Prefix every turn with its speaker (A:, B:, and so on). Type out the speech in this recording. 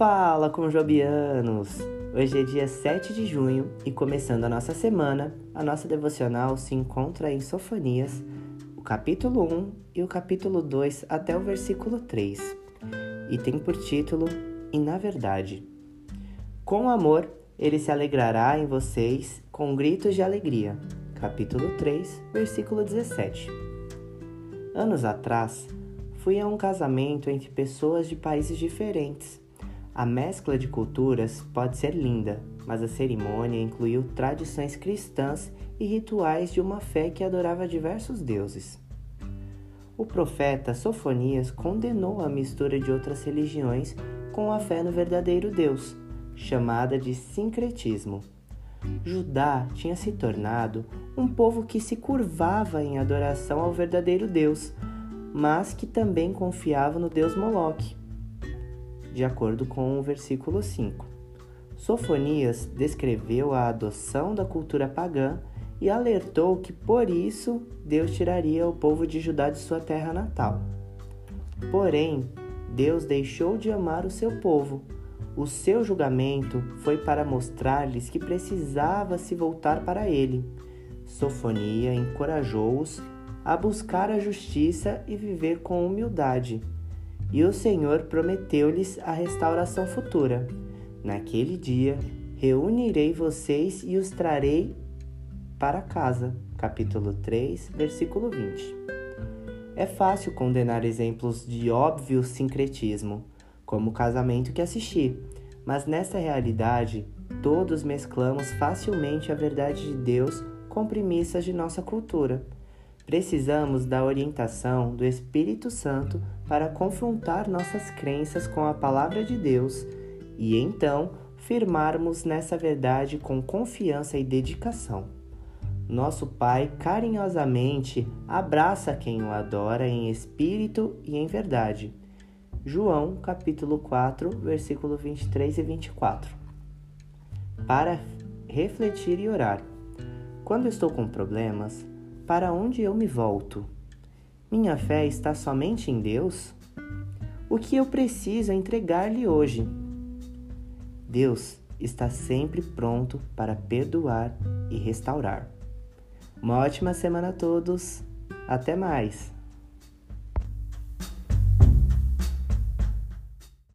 A: Fala com Jobianos! Hoje é dia 7 de junho e começando a nossa semana, a nossa devocional se encontra em Sofonias, o capítulo 1 e o capítulo 2 até o versículo 3. E tem por título E na verdade. Com amor, ele se alegrará em vocês com gritos de alegria. Capítulo 3, versículo 17. Anos atrás, fui a um casamento entre pessoas de países diferentes a mescla de culturas pode ser linda, mas a cerimônia incluiu tradições cristãs e rituais de uma fé que adorava diversos deuses. O profeta Sofonias condenou a mistura de outras religiões com a fé no verdadeiro Deus, chamada de sincretismo. Judá tinha se tornado um povo que se curvava em adoração ao verdadeiro Deus, mas que também confiava no deus Moloque de acordo com o versículo 5. Sofonias descreveu a adoção da cultura pagã e alertou que por isso Deus tiraria o povo de Judá de sua terra natal. Porém, Deus deixou de amar o seu povo. O seu julgamento foi para mostrar-lhes que precisava se voltar para ele. Sofonia encorajou-os a buscar a justiça e viver com humildade. E o Senhor prometeu-lhes a restauração futura. Naquele dia reunirei vocês e os trarei para casa. Capítulo 3, versículo 20. É fácil condenar exemplos de óbvio sincretismo, como o casamento que assisti, mas nessa realidade todos mesclamos facilmente a verdade de Deus com premissas de nossa cultura. Precisamos da orientação do Espírito Santo para confrontar nossas crenças com a palavra de Deus e então firmarmos nessa verdade com confiança e dedicação. Nosso Pai carinhosamente abraça quem o adora em espírito e em verdade. João, capítulo 4, versículo 23 e 24. Para refletir e orar. Quando estou com problemas, para onde eu me volto? Minha fé está somente em Deus? O que eu preciso é entregar-lhe hoje? Deus está sempre pronto para perdoar e restaurar. Uma ótima semana a todos. Até mais!